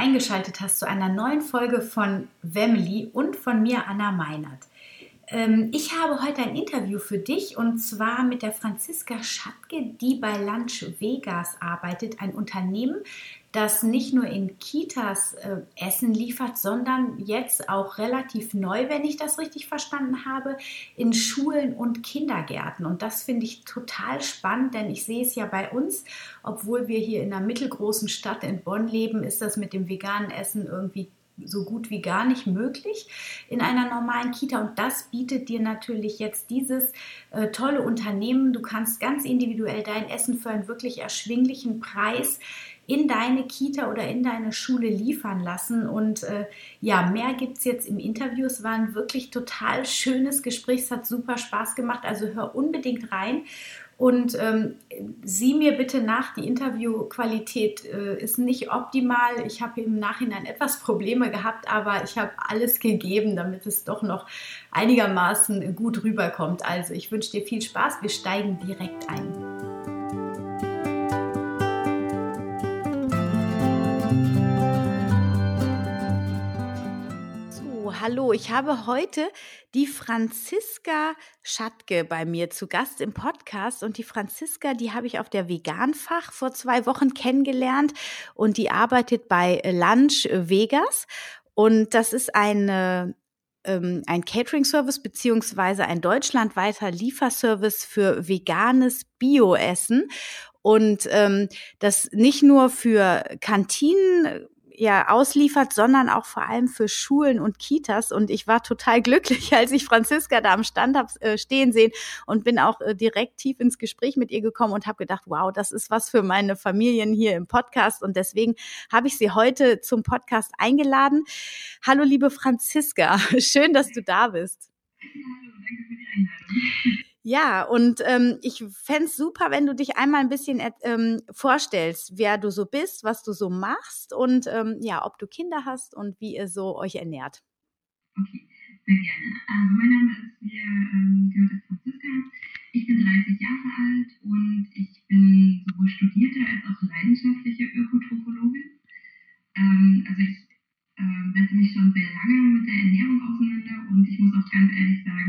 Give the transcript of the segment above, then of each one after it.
Eingeschaltet hast zu einer neuen Folge von Wemily und von mir, Anna Meinert. Ähm, ich habe heute ein Interview für dich und zwar mit der Franziska Schatke, die bei Lunch Vegas arbeitet, ein Unternehmen, das nicht nur in Kitas äh, Essen liefert, sondern jetzt auch relativ neu, wenn ich das richtig verstanden habe, in Schulen und Kindergärten. Und das finde ich total spannend, denn ich sehe es ja bei uns, obwohl wir hier in einer mittelgroßen Stadt in Bonn leben, ist das mit dem veganen Essen irgendwie so gut wie gar nicht möglich in einer normalen Kita. Und das bietet dir natürlich jetzt dieses äh, tolle Unternehmen. Du kannst ganz individuell dein Essen für einen wirklich erschwinglichen Preis in deine Kita oder in deine Schule liefern lassen. Und äh, ja, mehr gibt es jetzt im Interview. Es war ein wirklich total schönes Gespräch. Es hat super Spaß gemacht. Also hör unbedingt rein. Und ähm, sieh mir bitte nach, die Interviewqualität äh, ist nicht optimal. Ich habe im Nachhinein etwas Probleme gehabt, aber ich habe alles gegeben, damit es doch noch einigermaßen gut rüberkommt. Also ich wünsche dir viel Spaß. Wir steigen direkt ein. Hallo. Ich habe heute die Franziska Schattke bei mir zu Gast im Podcast. Und die Franziska, die habe ich auf der Veganfach vor zwei Wochen kennengelernt. Und die arbeitet bei Lunch Vegas. Und das ist eine ähm, ein Catering-Service beziehungsweise ein deutschlandweiter Lieferservice für veganes Bioessen und ähm, das nicht nur für Kantinen ja ausliefert, sondern auch vor allem für Schulen und Kitas. Und ich war total glücklich, als ich Franziska da am Stand habe äh, stehen sehen und bin auch äh, direkt tief ins Gespräch mit ihr gekommen und habe gedacht, wow, das ist was für meine Familien hier im Podcast. Und deswegen habe ich sie heute zum Podcast eingeladen. Hallo, liebe Franziska, schön, dass du da bist. Hallo, danke für die Einladung. Ja, und ähm, ich fände es super, wenn du dich einmal ein bisschen ähm, vorstellst, wer du so bist, was du so machst und ähm, ja, ob du Kinder hast und wie ihr so euch ernährt. Okay, sehr gerne. Also mein Name ist, wie ähm, Franziska. Ich bin 30 Jahre alt und ich bin sowohl studierte als auch leidenschaftliche Ökotrophologin. Ähm, also ich ähm, setze mich schon sehr lange mit der Ernährung auseinander und ich muss auch ganz ehrlich sagen,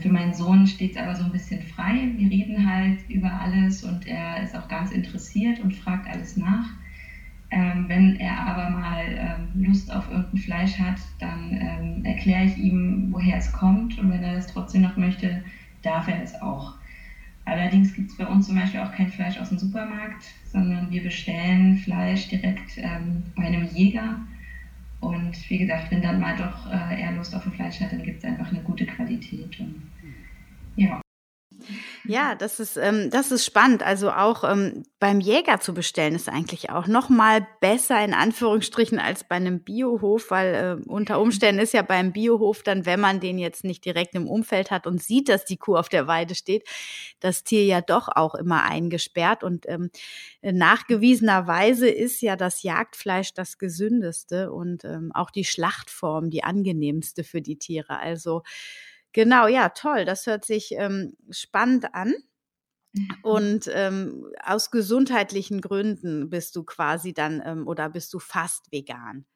für meinen Sohn steht es aber so ein bisschen frei. Wir reden halt über alles und er ist auch ganz interessiert und fragt alles nach. Ähm, wenn er aber mal ähm, Lust auf irgendein Fleisch hat, dann ähm, erkläre ich ihm, woher es kommt. Und wenn er das trotzdem noch möchte, darf er es auch. Allerdings gibt es bei uns zum Beispiel auch kein Fleisch aus dem Supermarkt, sondern wir bestellen Fleisch direkt ähm, bei einem Jäger. Und wie gesagt, wenn dann mal doch äh, er Lust auf ein Fleisch hat, dann gibt es einfach eine gute Qualität. Und, ja. Ja, das ist, ähm, das ist spannend. Also auch ähm, beim Jäger zu bestellen ist eigentlich auch noch mal besser in Anführungsstrichen als bei einem Biohof, weil äh, unter Umständen ist ja beim Biohof dann, wenn man den jetzt nicht direkt im Umfeld hat und sieht, dass die Kuh auf der Weide steht, das Tier ja doch auch immer eingesperrt und ähm, nachgewiesenerweise ist ja das Jagdfleisch das gesündeste und ähm, auch die Schlachtform die angenehmste für die Tiere. Also Genau, ja, toll. Das hört sich ähm, spannend an. Und ähm, aus gesundheitlichen Gründen bist du quasi dann ähm, oder bist du fast vegan.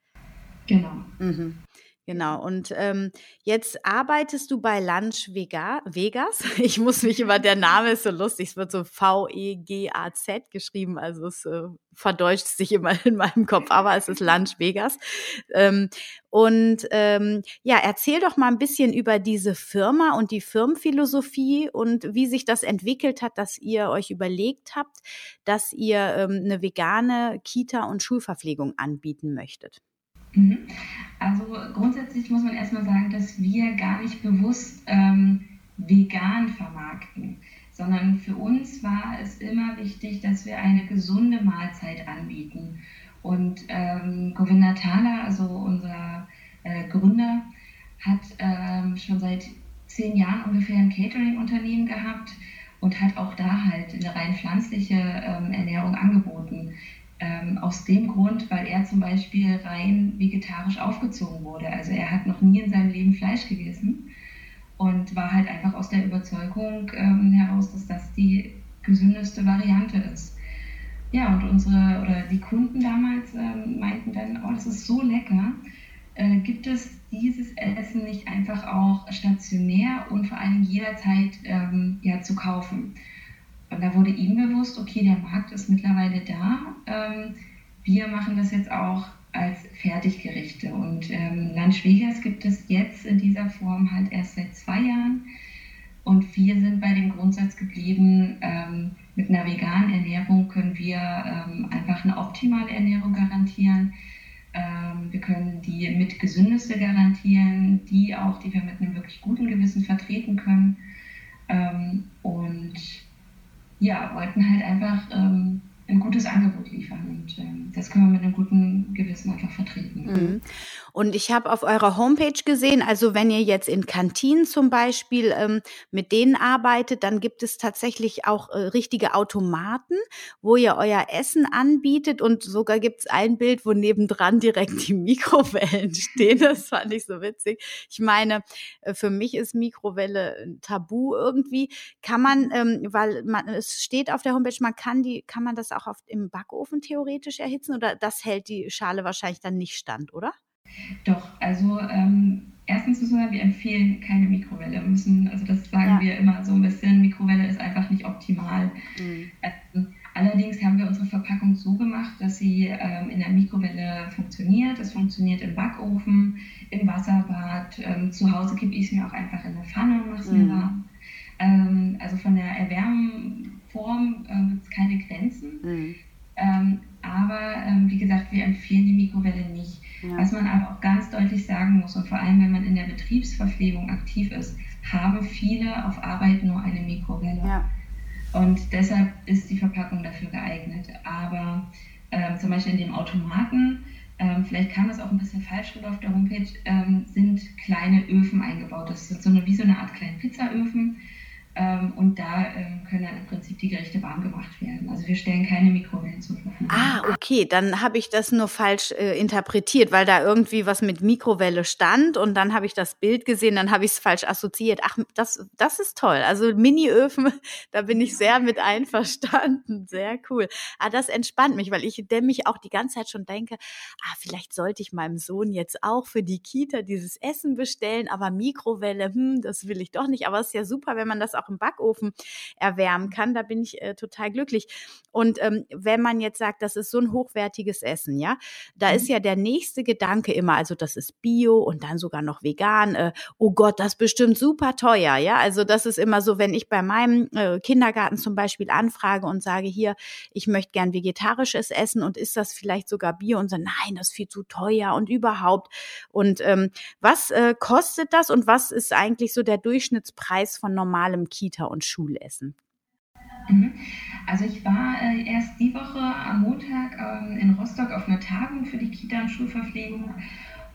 Genau. Mhm. Genau, und ähm, jetzt arbeitest du bei Lunch Vega, Vegas. Ich muss mich immer, der Name ist so lustig, es wird so V-E-G-A-Z geschrieben, also es äh, verdeutscht sich immer in meinem Kopf, aber es ist Lunch Vegas. Ähm, und ähm, ja, erzähl doch mal ein bisschen über diese Firma und die Firmenphilosophie und wie sich das entwickelt hat, dass ihr euch überlegt habt, dass ihr ähm, eine vegane Kita- und Schulverpflegung anbieten möchtet. Mhm. Grundsätzlich muss man erstmal sagen, dass wir gar nicht bewusst ähm, vegan vermarkten, sondern für uns war es immer wichtig, dass wir eine gesunde Mahlzeit anbieten. Und ähm, Govinda Thala, also unser äh, Gründer, hat ähm, schon seit zehn Jahren ungefähr ein Catering-Unternehmen gehabt und hat auch da halt eine rein pflanzliche ähm, Ernährung angeboten. Ähm, aus dem Grund, weil er zum Beispiel rein vegetarisch aufgezogen wurde. Also er hat noch nie in seinem Leben Fleisch gegessen und war halt einfach aus der Überzeugung ähm, heraus, dass das die gesündeste Variante ist. Ja, und unsere oder die Kunden damals ähm, meinten dann, oh, das ist so lecker. Äh, gibt es dieses Essen nicht einfach auch stationär und vor allem jederzeit ähm, ja, zu kaufen? Und da wurde ihm bewusst, okay, der Markt ist mittlerweile da. Ähm, wir machen das jetzt auch als Fertiggerichte. Und ähm, Lunch Vegas gibt es jetzt in dieser Form halt erst seit zwei Jahren. Und wir sind bei dem Grundsatz geblieben, ähm, mit einer veganen Ernährung können wir ähm, einfach eine optimale Ernährung garantieren. Ähm, wir können die mit gesündeste garantieren, die auch, die wir mit einem wirklich guten Gewissen vertreten können. Ähm, und ja, wollten halt einfach ähm, ein gutes Angebot liefern. Und ähm, das können wir mit einem guten Gewissen einfach vertreten. Mhm. Und ich habe auf eurer Homepage gesehen, also wenn ihr jetzt in Kantinen zum Beispiel ähm, mit denen arbeitet, dann gibt es tatsächlich auch äh, richtige Automaten, wo ihr euer Essen anbietet und sogar gibt es ein Bild, wo nebendran direkt die Mikrowellen stehen. Das fand ich so witzig. Ich meine, äh, für mich ist Mikrowelle ein Tabu irgendwie. Kann man, ähm, weil man, es steht auf der Homepage, man kann die, kann man das auch auf, im Backofen theoretisch erhitzen oder das hält die Schale wahrscheinlich dann nicht stand, oder? Doch, also ähm, erstens müssen wir, wir empfehlen keine Mikrowelle. Wir müssen, also das sagen ja. wir immer so ein bisschen, Mikrowelle ist einfach nicht optimal. Mhm. Ähm, allerdings haben wir unsere Verpackung so gemacht, dass sie ähm, in der Mikrowelle funktioniert. Es funktioniert im Backofen, im Wasserbad. Ähm, zu Hause kippe ich es mir auch einfach in eine Pfanne und mache es mir mhm. warm. Ähm, also von der Erwärmform äh, gibt es keine Grenzen. Mhm. Ähm, aber ähm, wie gesagt, wir empfehlen die Mikrowelle nicht. Ja. Was man aber auch ganz deutlich sagen muss, und vor allem wenn man in der Betriebsverpflegung aktiv ist, haben viele auf Arbeit nur eine Mikrowelle. Ja. Und deshalb ist die Verpackung dafür geeignet. Aber ähm, zum Beispiel in dem Automaten, ähm, vielleicht kam das auch ein bisschen falsch rüber auf der Homepage, ähm, sind kleine Öfen eingebaut. Das sind so eine, wie so eine Art kleine Pizzaöfen ähm, und da ähm, können dann im Prinzip die Gerichte warm gemacht werden. Also wir stellen keine Mikrowellen zur Verfügung. Ah, okay, dann habe ich das nur falsch äh, interpretiert, weil da irgendwie was mit Mikrowelle stand und dann habe ich das Bild gesehen, dann habe ich es falsch assoziiert. Ach, das, das ist toll. Also Mini-Öfen, da bin ich sehr mit einverstanden. Sehr cool. Ah, das entspannt mich, weil ich mich auch die ganze Zeit schon denke, ah, vielleicht sollte ich meinem Sohn jetzt auch für die Kita dieses Essen bestellen, aber Mikrowelle, hm, das will ich doch nicht. Aber es ist ja super, wenn man das auch auch im Backofen erwärmen kann. Da bin ich äh, total glücklich. Und ähm, wenn man jetzt sagt, das ist so ein hochwertiges Essen, ja, da mhm. ist ja der nächste Gedanke immer, also das ist Bio und dann sogar noch vegan. Äh, oh Gott, das ist bestimmt super teuer, ja. Also das ist immer so, wenn ich bei meinem äh, Kindergarten zum Beispiel anfrage und sage, hier, ich möchte gern vegetarisches Essen und ist das vielleicht sogar Bio und so, nein, das ist viel zu teuer und überhaupt. Und ähm, was äh, kostet das und was ist eigentlich so der Durchschnittspreis von normalem Kita- und Schulessen? Mhm. Also ich war äh, erst die Woche am Montag ähm, in Rostock auf einer Tagung für die Kita- und Schulverpflegung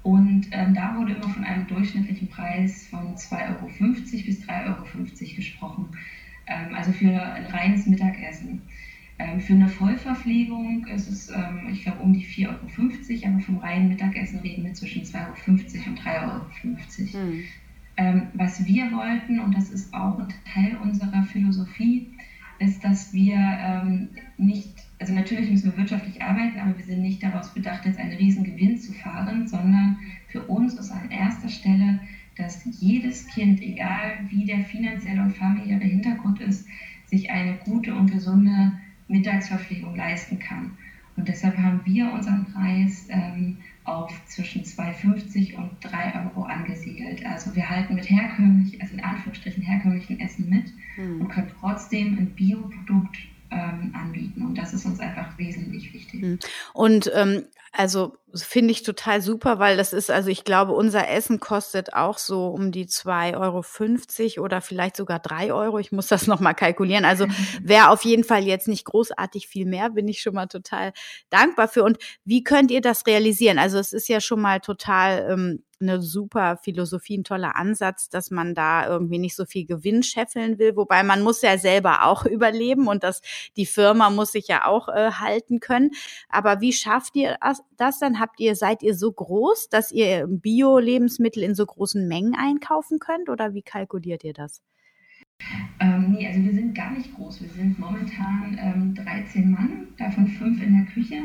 und ähm, da wurde immer von einem durchschnittlichen Preis von 2,50 Euro bis 3,50 Euro gesprochen. Ähm, also für ein reines Mittagessen. Ähm, für eine Vollverpflegung ist es, ähm, ich glaube, um die 4,50 Euro, aber vom reinen Mittagessen reden wir zwischen 2,50 Euro und 3,50 Euro. Mhm. Ähm, was wir wollten, und das ist auch ein Teil unserer Philosophie, ist, dass wir ähm, nicht, also natürlich müssen wir wirtschaftlich arbeiten, aber wir sind nicht daraus bedacht, jetzt einen riesen Gewinn zu fahren, sondern für uns ist an erster Stelle, dass jedes Kind, egal wie der finanzielle und familiäre Hintergrund ist, sich eine gute und gesunde Mittagsverpflegung leisten kann. Und deshalb haben wir unseren Preis ähm, auf zwischen 2,50 und 3 Euro angesiedelt. Also wir halten mit herkömmlich, also in Anführungsstrichen herkömmlichen Essen mit mhm. und können trotzdem ein Bioprodukt ähm, anbieten. Und das ist uns einfach wesentlich wichtig. Hm. Und ähm, also finde ich total super, weil das ist, also ich glaube, unser Essen kostet auch so um die 2,50 Euro oder vielleicht sogar 3 Euro. Ich muss das nochmal kalkulieren. Also wäre auf jeden Fall jetzt nicht großartig viel mehr, bin ich schon mal total dankbar für. Und wie könnt ihr das realisieren? Also es ist ja schon mal total ähm, eine super Philosophie, ein toller Ansatz, dass man da irgendwie nicht so viel Gewinn scheffeln will, wobei man muss ja selber auch überleben und das, die Firma muss sich ja auch äh, halten können. Aber wie schafft ihr das dann? Habt ihr, seid ihr so groß, dass ihr Bio-Lebensmittel in so großen Mengen einkaufen könnt oder wie kalkuliert ihr das? Ähm, nee, also wir sind gar nicht groß. Wir sind momentan ähm, 13 Mann, davon fünf in der Küche.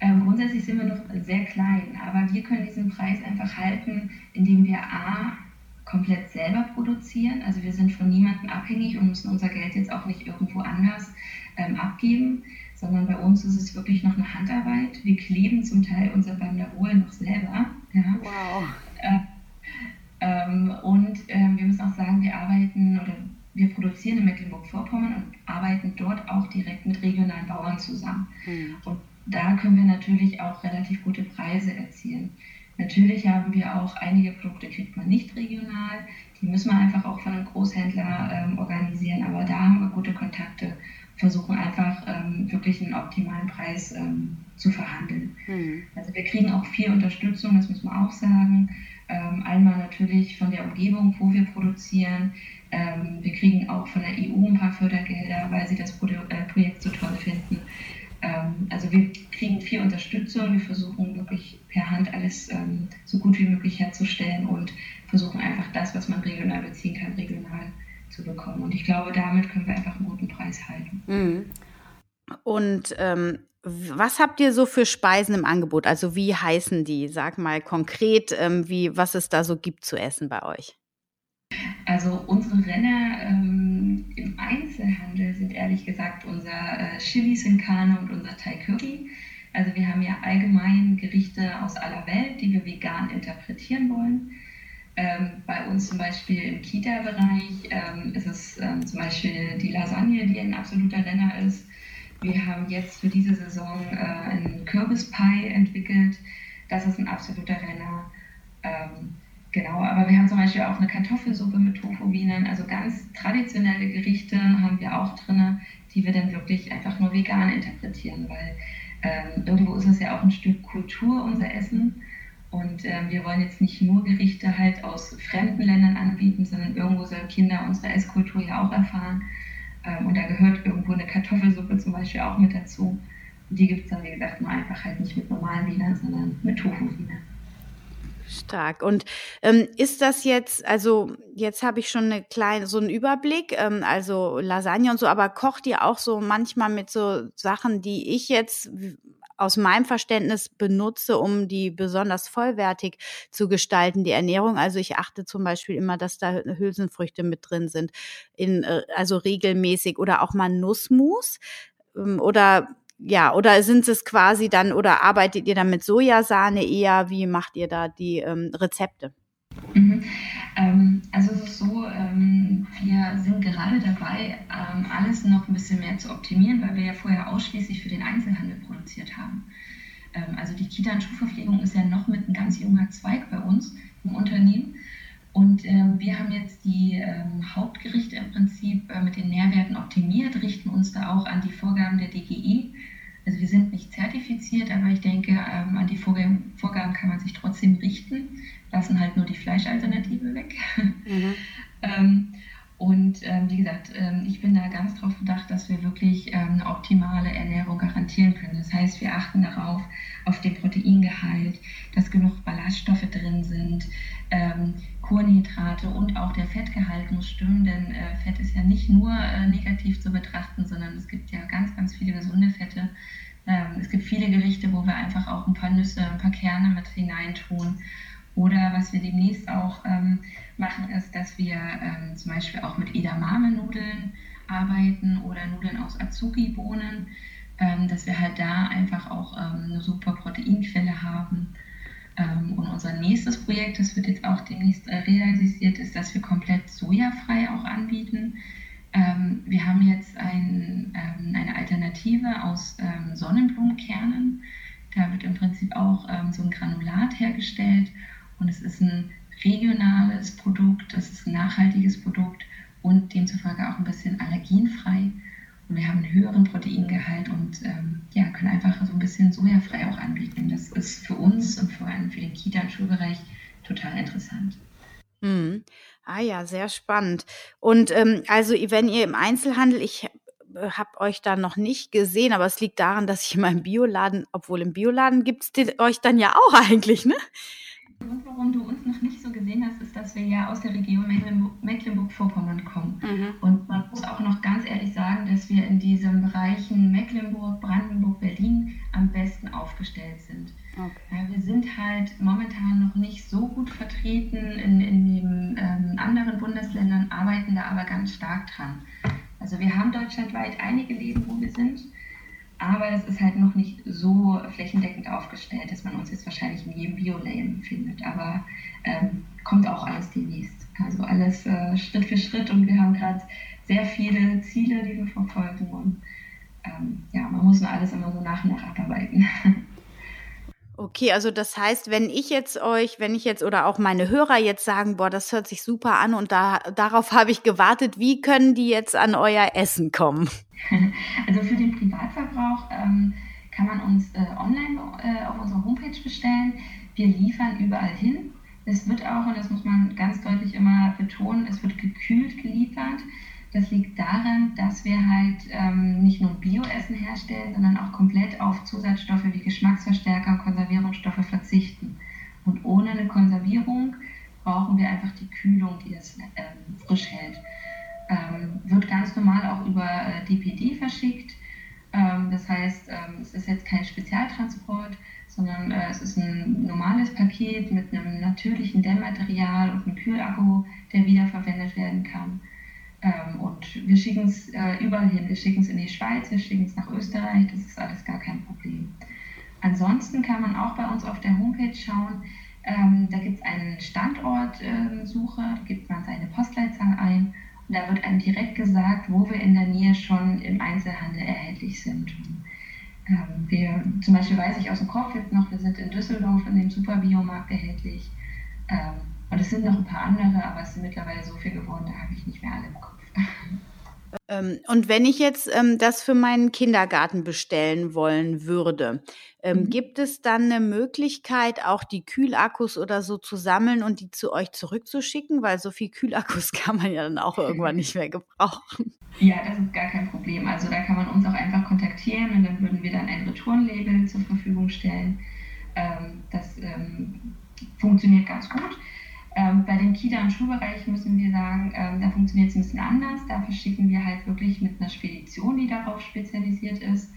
Ähm, grundsätzlich sind wir noch sehr klein, aber wir können diesen Preis einfach halten, indem wir A, komplett selber produzieren. Also wir sind von niemandem abhängig und müssen unser Geld jetzt auch nicht irgendwo anders ähm, abgeben, sondern bei uns ist es wirklich noch eine Handarbeit. Wir kleben zum Teil unser Banderol noch selber. Ja. Wow. Äh, ähm, und ähm, wir müssen auch sagen, wir arbeiten oder wir produzieren in Mecklenburg-Vorpommern und arbeiten dort auch direkt mit regionalen Bauern zusammen. Mhm. Und da können wir natürlich auch relativ gute Preise erzielen. Natürlich haben wir auch einige Produkte, kriegt man nicht regional. Die müssen wir einfach auch von einem Großhändler ähm, organisieren. Aber da haben wir gute Kontakte, versuchen einfach ähm, wirklich einen optimalen Preis ähm, zu verhandeln. Mhm. Also wir kriegen auch viel Unterstützung, das muss man auch sagen. Ähm, einmal natürlich von der Umgebung, wo wir produzieren. Ähm, wir kriegen auch von der EU ein paar Fördergelder, weil sie das äh, Projekt so toll finden. Ähm, also wir kriegen viel Unterstützung, wir versuchen wirklich per Hand alles ähm, so gut wie möglich herzustellen und versuchen einfach das, was man regional beziehen kann, regional zu bekommen. Und ich glaube, damit können wir einfach einen guten Preis halten. Mhm. Und ähm, was habt ihr so für Speisen im Angebot? Also wie heißen die? Sag mal konkret, ähm, wie, was es da so gibt zu essen bei euch. Also unsere Renner ähm, im Einzelhandel sind ehrlich gesagt unser äh, Chili Sin Carne und unser Thai Curry. Also wir haben ja allgemein Gerichte aus aller Welt, die wir vegan interpretieren wollen. Ähm, bei uns zum Beispiel im Kita-Bereich ähm, ist es ähm, zum Beispiel die Lasagne, die ein absoluter Renner ist. Wir haben jetzt für diese Saison äh, einen Kürbispie entwickelt. Das ist ein absoluter Renner. Genau, aber wir haben zum Beispiel auch eine Kartoffelsuppe mit Tofu-Bienen, also ganz traditionelle Gerichte haben wir auch drin, die wir dann wirklich einfach nur vegan interpretieren, weil ähm, irgendwo ist es ja auch ein Stück Kultur, unser Essen. Und ähm, wir wollen jetzt nicht nur Gerichte halt aus fremden Ländern anbieten, sondern irgendwo sollen Kinder unsere Esskultur ja auch erfahren. Ähm, und da gehört irgendwo eine Kartoffelsuppe zum Beispiel auch mit dazu. Und die gibt es dann, wie gesagt, nur einfach halt nicht mit normalen Wienern, sondern mit Tofu-Wienern. Stark. Und ähm, ist das jetzt, also jetzt habe ich schon eine kleine, so einen Überblick, ähm, also Lasagne und so, aber kocht ihr auch so manchmal mit so Sachen, die ich jetzt aus meinem Verständnis benutze, um die besonders vollwertig zu gestalten, die Ernährung. Also ich achte zum Beispiel immer, dass da Hülsenfrüchte mit drin sind, in, äh, also regelmäßig oder auch mal Nussmus. Ähm, oder ja, oder sind es quasi dann, oder arbeitet ihr dann mit Sojasahne eher? Wie macht ihr da die ähm, Rezepte? Mhm. Ähm, also es ist so, ähm, wir sind gerade dabei, ähm, alles noch ein bisschen mehr zu optimieren, weil wir ja vorher ausschließlich für den Einzelhandel produziert haben. Ähm, also die Kita- und Schulverpflegung ist ja noch mit ein ganz junger Zweig bei uns im Unternehmen. Und ähm, wir haben jetzt die ähm, Hauptgerichte im Prinzip äh, mit den Nährwerten optimiert, richten uns da auch an die Vorgaben der DGE. Also wir sind nicht zertifiziert, aber ich denke, ähm, an die Vorgaben, Vorgaben, kann man sich trotzdem richten, lassen halt nur die Fleischalternative weg. Mhm. Ähm, und ähm, wie gesagt, ähm, ich bin da ganz darauf bedacht, dass wir wirklich eine optimale Ernährung garantieren können. Das heißt, wir achten darauf, auf den Proteingehalt, dass genug Ballaststoffe drin sind, Kohlenhydrate und auch der Fettgehalt muss stimmen, denn äh, Fett ist ja nicht nur äh, negativ zu betrachten, gibt ja ganz, ganz viele gesunde Fette. Ähm, es gibt viele Gerichte, wo wir einfach auch ein paar Nüsse, ein paar Kerne mit hineintun. Oder was wir demnächst auch ähm, machen, ist, dass wir ähm, zum Beispiel auch mit Edamame-Nudeln arbeiten oder Nudeln aus Azuki-Bohnen, ähm, dass wir halt da einfach auch ähm, eine super Proteinquelle haben. Ähm, und unser nächstes Projekt, das wird jetzt auch demnächst äh, realisiert, ist, dass wir komplett sojafrei auch anbieten. Ähm, wir haben jetzt ein, ähm, eine Alternative aus Sonnenblumenkernen. Da wird im Prinzip auch so ein Granulat hergestellt und es ist ein regionales Produkt, es ist ein nachhaltiges Produkt und demzufolge auch ein bisschen allergenfrei. Und wir haben einen höheren Proteingehalt und ähm, ja, können einfach so ein bisschen sojafrei auch anbieten. Das ist für uns und vor allem für den Kita- und Schulbereich total interessant. Mhm. Ah ja, sehr spannend. Und ähm, also wenn ihr im Einzelhandel, ich habe euch da noch nicht gesehen, aber es liegt daran, dass ich in meinem Bioladen, obwohl im Bioladen gibt es euch dann ja auch eigentlich, ne? Grund, warum du uns noch nicht so gesehen hast, ist, dass wir ja aus der Region Mecklenburg-Vorpommern kommen. Mhm. Und man muss auch noch ganz ehrlich sagen, dass wir in diesen Bereichen Mecklenburg, Brandenburg, Berlin am besten aufgestellt sind. Okay. wir sind halt momentan noch nicht so gut vertreten in, in den ähm, anderen Bundesländern, arbeiten da aber ganz stark dran. Also wir haben deutschlandweit einige Läden, wo wir sind. Aber es ist halt noch nicht so flächendeckend aufgestellt, dass man uns jetzt wahrscheinlich in jedem Bio-Lane findet. Aber ähm, kommt auch alles demnächst. Also alles äh, Schritt für Schritt und wir haben gerade sehr viele Ziele, die wir verfolgen. Und ähm, ja, man muss nur alles immer so nach und nach abarbeiten. Okay, also das heißt, wenn ich jetzt euch, wenn ich jetzt oder auch meine Hörer jetzt sagen, boah, das hört sich super an und da, darauf habe ich gewartet, wie können die jetzt an euer Essen kommen? Also für den Privatverbrauch ähm, kann man uns äh, online äh, auf unserer Homepage bestellen. Wir liefern überall hin. Es wird auch, und das muss man ganz deutlich immer betonen, es wird gekühlt geliefert. Das liegt daran, dass wir halt ähm, nicht nur Bioessen herstellen, sondern auch komplett auf Zusatzstoffe wie Geschmacksverstärker Konservierungsstoffe verzichten. Und ohne eine Konservierung brauchen wir einfach die Kühlung, die das ähm, frisch hält. Ähm, wird ganz normal auch über äh, DPD verschickt. Ähm, das heißt, ähm, es ist jetzt kein Spezialtransport, sondern äh, es ist ein normales Paket mit einem natürlichen Dämmmaterial und einem Kühlakku, der wiederverwendet werden kann. Ähm, und wir schicken es äh, überall hin. Wir schicken es in die Schweiz, wir schicken es nach Österreich, das ist alles gar kein Problem. Ansonsten kann man auch bei uns auf der Homepage schauen, ähm, da gibt es eine Standortsuche, ähm, da gibt man seine Postleitzahl ein und da wird einem direkt gesagt, wo wir in der Nähe schon im Einzelhandel erhältlich sind. Ähm, wir, zum Beispiel weiß ich aus dem Kopf jetzt noch, wir sind in Düsseldorf in dem Superbiomarkt erhältlich. Ähm, und es sind noch ein paar andere, aber es sind mittlerweile so viel geworden, da habe ich nicht mehr alle im Kopf. Ähm, und wenn ich jetzt ähm, das für meinen Kindergarten bestellen wollen würde, ähm, mhm. gibt es dann eine Möglichkeit, auch die Kühlakkus oder so zu sammeln und die zu euch zurückzuschicken? Weil so viel Kühlakkus kann man ja dann auch irgendwann nicht mehr gebrauchen. Ja, das ist gar kein Problem. Also da kann man uns auch einfach kontaktieren und dann würden wir dann ein Retourenlabel zur Verfügung stellen. Ähm, das ähm, funktioniert ganz gut. Ähm, bei dem Kita- und Schulbereich müssen wir sagen, ähm, da funktioniert es ein bisschen anders. Da verschicken wir halt wirklich mit einer Spedition, die darauf spezialisiert ist.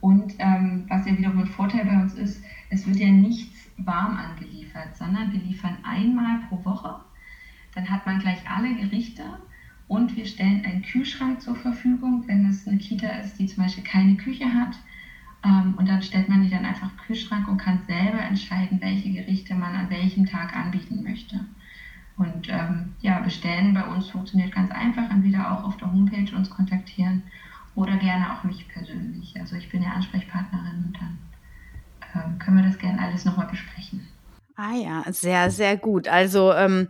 Und ähm, was ja wiederum ein Vorteil bei uns ist, es wird ja nichts warm angeliefert, sondern wir liefern einmal pro Woche. Dann hat man gleich alle Gerichte und wir stellen einen Kühlschrank zur Verfügung, wenn es eine Kita ist, die zum Beispiel keine Küche hat. Ähm, und dann stellt man die dann einfach im Kühlschrank und kann selber entscheiden, welche Gerichte man an welchem Tag anbieten möchte. Und ähm, ja, bestellen bei uns funktioniert ganz einfach, entweder auch auf der Homepage uns kontaktieren oder gerne auch mich persönlich. Also ich bin ja Ansprechpartnerin und dann ähm, können wir das gerne alles nochmal besprechen. Ah ja, sehr, sehr gut. Also ähm,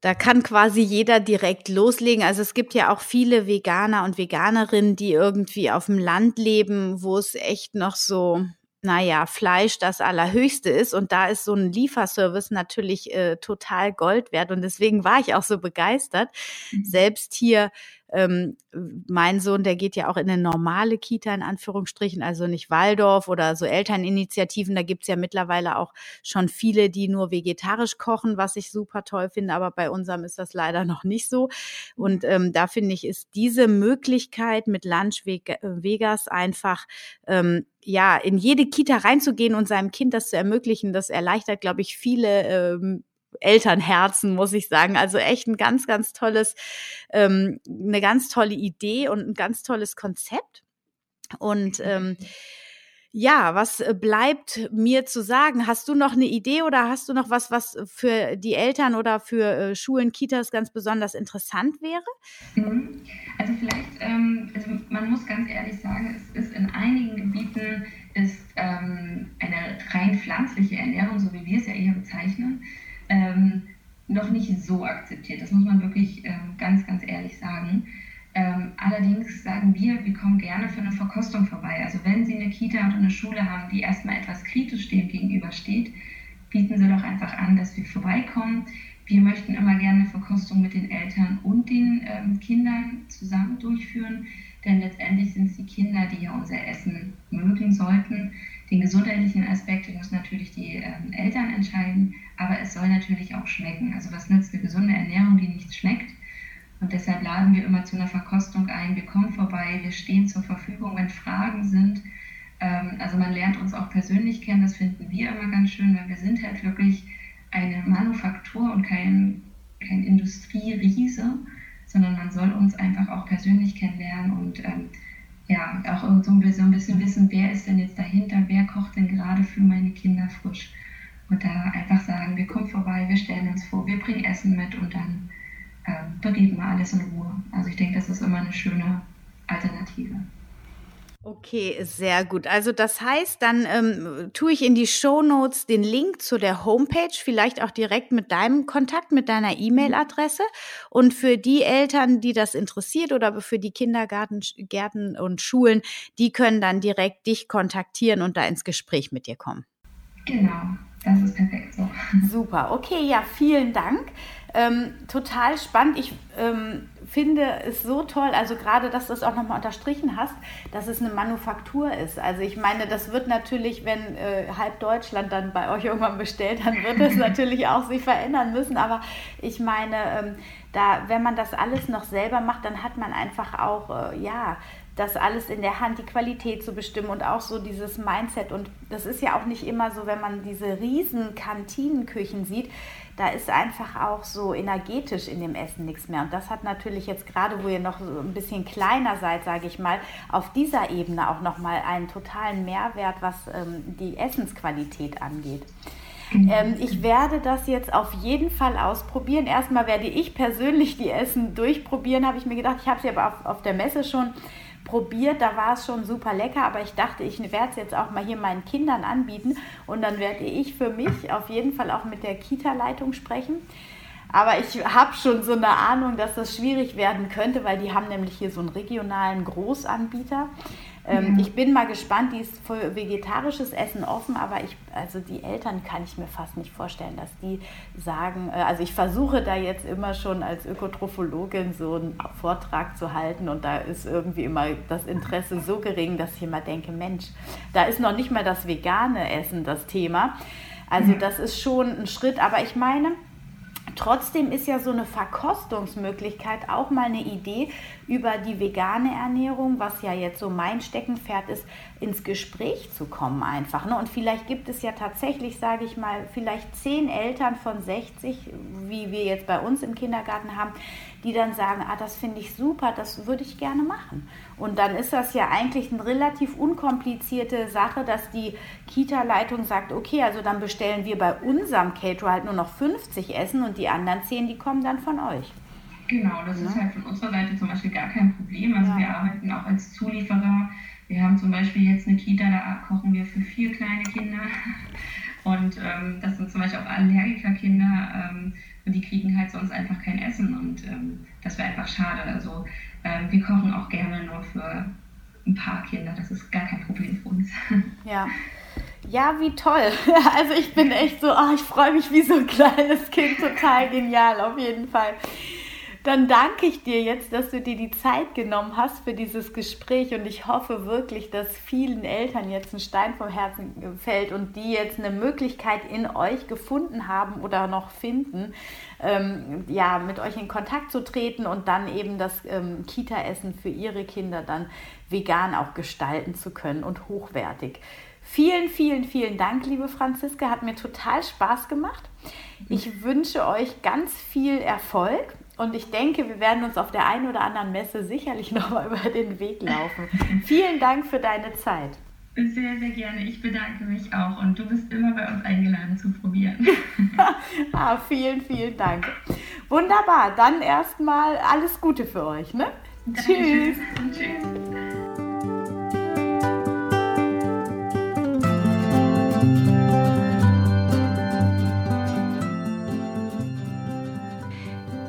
da kann quasi jeder direkt loslegen. Also es gibt ja auch viele Veganer und Veganerinnen, die irgendwie auf dem Land leben, wo es echt noch so, naja, Fleisch das Allerhöchste ist. Und da ist so ein Lieferservice natürlich äh, total Gold wert. Und deswegen war ich auch so begeistert, mhm. selbst hier ähm, mein Sohn, der geht ja auch in eine normale Kita in Anführungsstrichen, also nicht Waldorf oder so Elterninitiativen. Da gibt's ja mittlerweile auch schon viele, die nur vegetarisch kochen, was ich super toll finde, aber bei unserem ist das leider noch nicht so. Und ähm, da finde ich, ist diese Möglichkeit mit Lunch Vegas einfach ähm, ja, in jede Kita reinzugehen und seinem Kind das zu ermöglichen, das erleichtert, glaube ich, viele ähm, Elternherzen, muss ich sagen. Also echt ein ganz, ganz tolles, ähm, eine ganz tolle Idee und ein ganz tolles Konzept. Und ähm, ja, was äh, bleibt mir zu sagen? Hast du noch eine Idee oder hast du noch was, was für die Eltern oder für äh, Schulen, Kitas ganz besonders interessant wäre? Mhm. Also vielleicht, ähm, also man muss ganz ehrlich sagen, es ist in einigen Gebieten ist ähm, eine rein pflanzliche Ernährung, so wie wir es ja eher bezeichnen, ähm, noch nicht so akzeptiert. Das muss man wirklich ähm, ganz, ganz ehrlich sagen. Ähm, allerdings sagen wir, wir kommen gerne für eine Verkostung vorbei. Also wenn Sie eine Kita oder eine Schule haben, die erstmal etwas kritisch dem gegenübersteht, bieten Sie doch einfach an, dass wir vorbeikommen. Wir möchten immer gerne eine Verkostung mit den Eltern und den ähm, Kindern zusammen durchführen, denn letztendlich sind es die Kinder, die ja unser Essen mögen sollten. Den gesundheitlichen Aspekt den müssen natürlich die ähm, Eltern entscheiden, aber es soll natürlich auch schmecken. Also was nützt eine gesunde Ernährung, die nicht schmeckt? Und deshalb laden wir immer zu einer Verkostung ein. Wir kommen vorbei, wir stehen zur Verfügung, wenn Fragen sind. Ähm, also man lernt uns auch persönlich kennen, das finden wir immer ganz schön, weil wir sind halt wirklich eine Manufaktur und kein, kein Industrieriese, sondern man soll uns einfach auch persönlich kennenlernen und ähm, ja, auch so ein bisschen wissen, wer ist denn jetzt dahinter, wer kocht denn gerade für meine Kinder frisch. Und da einfach sagen, wir kommen vorbei, wir stellen uns vor, wir bringen Essen mit und dann äh, bereden wir alles in Ruhe. Also ich denke, das ist immer eine schöne Alternative. Okay, sehr gut. Also das heißt, dann ähm, tue ich in die Show Notes den Link zu der Homepage, vielleicht auch direkt mit deinem Kontakt, mit deiner E-Mail-Adresse. Und für die Eltern, die das interessiert oder für die Kindergarten, Gärten und Schulen, die können dann direkt dich kontaktieren und da ins Gespräch mit dir kommen. Genau, das ist perfekt so. Super. Okay, ja, vielen Dank. Ähm, total spannend. Ich ähm, finde es so toll, also gerade, dass du es auch nochmal unterstrichen hast, dass es eine Manufaktur ist. Also ich meine, das wird natürlich, wenn äh, halb Deutschland dann bei euch irgendwann bestellt, dann wird es natürlich auch sich verändern müssen. Aber ich meine, ähm, da, wenn man das alles noch selber macht, dann hat man einfach auch, äh, ja, das alles in der Hand, die Qualität zu bestimmen und auch so dieses Mindset. Und das ist ja auch nicht immer so, wenn man diese riesen Kantinenküchen sieht, da ist einfach auch so energetisch in dem Essen nichts mehr. Und das hat natürlich jetzt gerade, wo ihr noch so ein bisschen kleiner seid, sage ich mal, auf dieser Ebene auch nochmal einen totalen Mehrwert, was ähm, die Essensqualität angeht. Mhm. Ähm, ich werde das jetzt auf jeden Fall ausprobieren. Erstmal werde ich persönlich die Essen durchprobieren, habe ich mir gedacht. Ich habe sie aber auf, auf der Messe schon probiert, da war es schon super lecker, aber ich dachte, ich werde es jetzt auch mal hier meinen Kindern anbieten und dann werde ich für mich auf jeden Fall auch mit der Kita-Leitung sprechen. Aber ich habe schon so eine Ahnung, dass das schwierig werden könnte, weil die haben nämlich hier so einen regionalen Großanbieter. Ähm, ja. Ich bin mal gespannt, die ist für vegetarisches Essen offen, aber ich, also die Eltern kann ich mir fast nicht vorstellen, dass die sagen, äh, also ich versuche da jetzt immer schon als Ökotrophologin so einen Vortrag zu halten und da ist irgendwie immer das Interesse so gering, dass ich immer denke, Mensch, da ist noch nicht mal das vegane Essen das Thema. Also das ist schon ein Schritt, aber ich meine, Trotzdem ist ja so eine Verkostungsmöglichkeit auch mal eine Idee, über die vegane Ernährung, was ja jetzt so mein Steckenpferd ist, ins Gespräch zu kommen einfach. Ne? Und vielleicht gibt es ja tatsächlich, sage ich mal, vielleicht zehn Eltern von 60, wie wir jetzt bei uns im Kindergarten haben, die dann sagen, ah, das finde ich super, das würde ich gerne machen. Und dann ist das ja eigentlich eine relativ unkomplizierte Sache, dass die Kita-Leitung sagt, okay, also dann bestellen wir bei unserem Caterer halt nur noch 50 Essen und die anderen 10, die kommen dann von euch. Genau, das ja. ist halt von unserer Seite zum Beispiel gar kein Problem. Also ja. wir arbeiten auch als Zulieferer. Wir haben zum Beispiel jetzt eine Kita, da kochen wir für vier kleine Kinder. Und ähm, das sind zum Beispiel auch Allergikerkinder ähm, die kriegen halt sonst einfach kein Essen und ähm, das wäre einfach schade. Also ähm, wir kochen auch gerne nur für ein paar Kinder, das ist gar kein Problem für uns. Ja. Ja, wie toll. Also ich bin echt so, oh, ich freue mich wie so ein kleines Kind, total genial, auf jeden Fall. Dann danke ich dir jetzt, dass du dir die Zeit genommen hast für dieses Gespräch und ich hoffe wirklich, dass vielen Eltern jetzt ein Stein vom Herzen fällt und die jetzt eine Möglichkeit in euch gefunden haben oder noch finden, ähm, ja, mit euch in Kontakt zu treten und dann eben das ähm, Kita-Essen für ihre Kinder dann vegan auch gestalten zu können und hochwertig. Vielen, vielen, vielen Dank, liebe Franziska. Hat mir total Spaß gemacht. Ich wünsche euch ganz viel Erfolg und ich denke, wir werden uns auf der einen oder anderen Messe sicherlich nochmal über den Weg laufen. Vielen Dank für deine Zeit. Sehr, sehr gerne. Ich bedanke mich auch und du bist immer bei uns eingeladen zu probieren. ah, vielen, vielen Dank. Wunderbar. Dann erstmal alles Gute für euch. Ne? Tschüss. Tschüss.